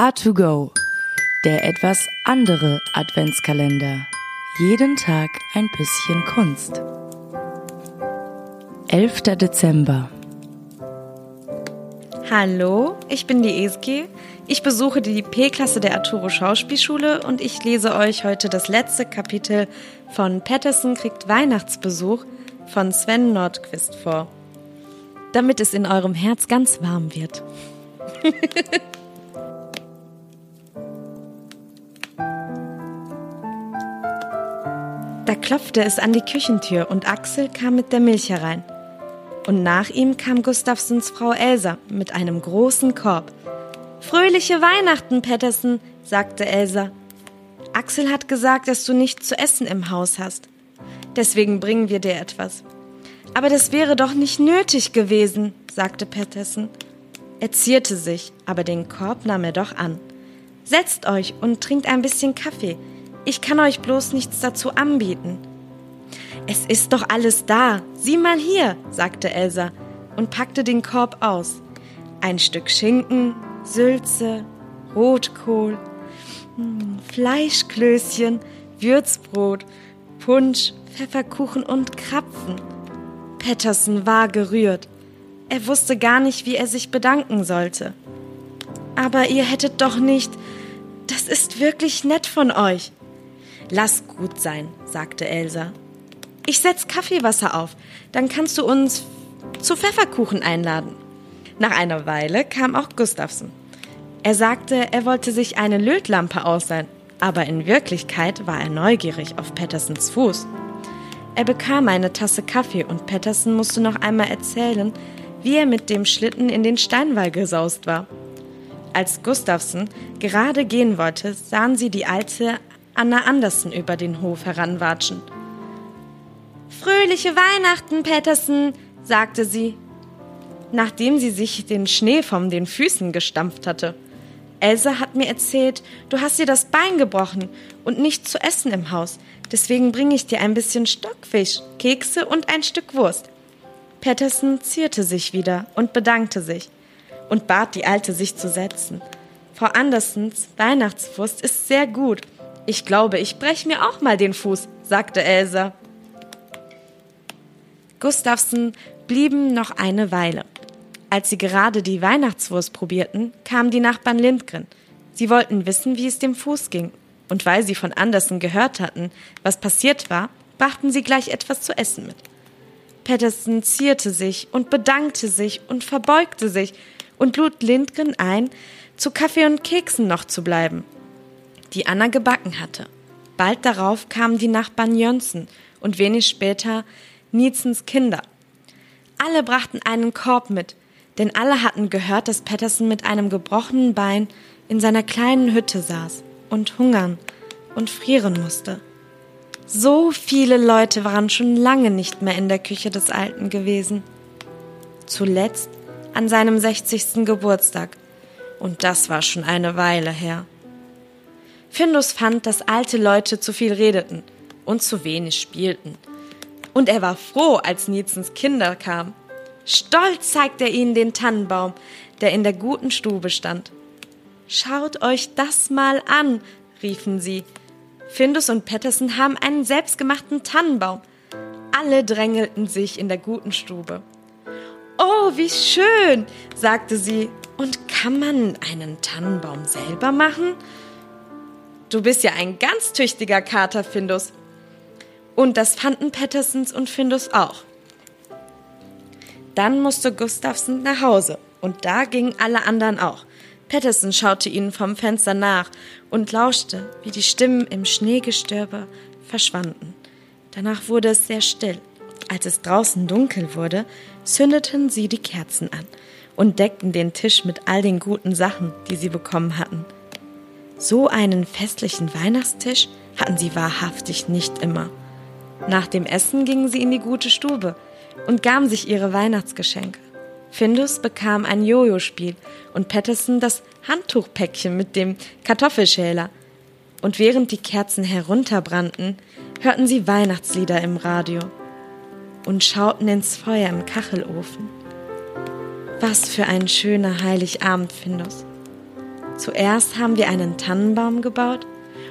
A2Go, der etwas andere Adventskalender. Jeden Tag ein bisschen Kunst. 11. Dezember. Hallo, ich bin die Eski. Ich besuche die P-Klasse der Arturo Schauspielschule und ich lese euch heute das letzte Kapitel von Patterson kriegt Weihnachtsbesuch von Sven Nordquist vor. Damit es in eurem Herz ganz warm wird. Da klopfte es an die Küchentür und Axel kam mit der Milch herein. Und nach ihm kam Gustafsons Frau Elsa mit einem großen Korb. Fröhliche Weihnachten, Patterson, sagte Elsa. Axel hat gesagt, dass du nichts zu essen im Haus hast. Deswegen bringen wir dir etwas. Aber das wäre doch nicht nötig gewesen, sagte Patterson. Er zierte sich, aber den Korb nahm er doch an. Setzt euch und trinkt ein bisschen Kaffee. Ich kann euch bloß nichts dazu anbieten. Es ist doch alles da. Sieh mal hier, sagte Elsa und packte den Korb aus. Ein Stück Schinken, Sülze, Rotkohl, hm, Fleischklößchen, Würzbrot, Punsch, Pfefferkuchen und Krapfen. Patterson war gerührt. Er wusste gar nicht, wie er sich bedanken sollte. Aber ihr hättet doch nicht. Das ist wirklich nett von euch. Lass gut sein, sagte Elsa. Ich setz Kaffeewasser auf, dann kannst du uns zu Pfefferkuchen einladen. Nach einer Weile kam auch Gustafsson. Er sagte, er wollte sich eine Lötlampe ausleihen, aber in Wirklichkeit war er neugierig auf Pattersons Fuß. Er bekam eine Tasse Kaffee und Patterson musste noch einmal erzählen, wie er mit dem Schlitten in den Steinwall gesaust war. Als Gustafsson gerade gehen wollte, sahen sie die alte Anna Andersen über den Hof heranwatschen. Fröhliche Weihnachten, Patterson, sagte sie, nachdem sie sich den Schnee von den Füßen gestampft hatte. Elsa hat mir erzählt, du hast dir das Bein gebrochen und nichts zu essen im Haus. Deswegen bringe ich dir ein bisschen Stockfisch, Kekse und ein Stück Wurst. Patterson zierte sich wieder und bedankte sich und bat die Alte, sich zu setzen. Frau Andersens Weihnachtswurst ist sehr gut ich glaube, ich brech mir auch mal den Fuß, sagte Elsa. Gustafsson blieben noch eine Weile. Als sie gerade die Weihnachtswurst probierten, kamen die Nachbarn Lindgren. Sie wollten wissen, wie es dem Fuß ging. Und weil sie von Andersen gehört hatten, was passiert war, brachten sie gleich etwas zu essen mit. Patterson zierte sich und bedankte sich und verbeugte sich und lud Lindgren ein, zu Kaffee und Keksen noch zu bleiben die Anna gebacken hatte. Bald darauf kamen die Nachbarn Jönsen und wenig später Nietzens Kinder. Alle brachten einen Korb mit, denn alle hatten gehört, dass Patterson mit einem gebrochenen Bein in seiner kleinen Hütte saß und hungern und frieren musste. So viele Leute waren schon lange nicht mehr in der Küche des Alten gewesen. Zuletzt an seinem 60. Geburtstag. Und das war schon eine Weile her. Findus fand, dass alte Leute zu viel redeten und zu wenig spielten. Und er war froh, als Nietzens Kinder kamen. Stolz zeigte er ihnen den Tannenbaum, der in der guten Stube stand. Schaut euch das mal an, riefen sie. Findus und Patterson haben einen selbstgemachten Tannenbaum. Alle drängelten sich in der guten Stube. Oh, wie schön, sagte sie. Und kann man einen Tannenbaum selber machen? Du bist ja ein ganz tüchtiger Kater, Findus. Und das fanden Pattersons und Findus auch. Dann musste Gustafsson nach Hause und da gingen alle anderen auch. Patterson schaute ihnen vom Fenster nach und lauschte, wie die Stimmen im Schneegestöber verschwanden. Danach wurde es sehr still. Als es draußen dunkel wurde, zündeten sie die Kerzen an und deckten den Tisch mit all den guten Sachen, die sie bekommen hatten. So einen festlichen Weihnachtstisch hatten sie wahrhaftig nicht immer. Nach dem Essen gingen sie in die gute Stube und gaben sich ihre Weihnachtsgeschenke. Findus bekam ein Jojo-Spiel und Patterson das Handtuchpäckchen mit dem Kartoffelschäler. Und während die Kerzen herunterbrannten, hörten sie Weihnachtslieder im Radio und schauten ins Feuer im Kachelofen. Was für ein schöner Heiligabend, Findus. Zuerst haben wir einen Tannenbaum gebaut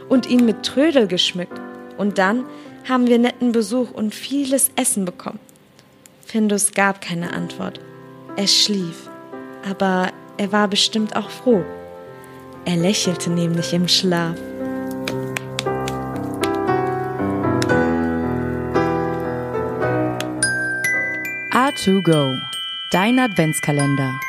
und ihn mit Trödel geschmückt. Und dann haben wir netten Besuch und vieles Essen bekommen. Findus gab keine Antwort. Er schlief, aber er war bestimmt auch froh. Er lächelte nämlich im Schlaf. A2Go, dein Adventskalender.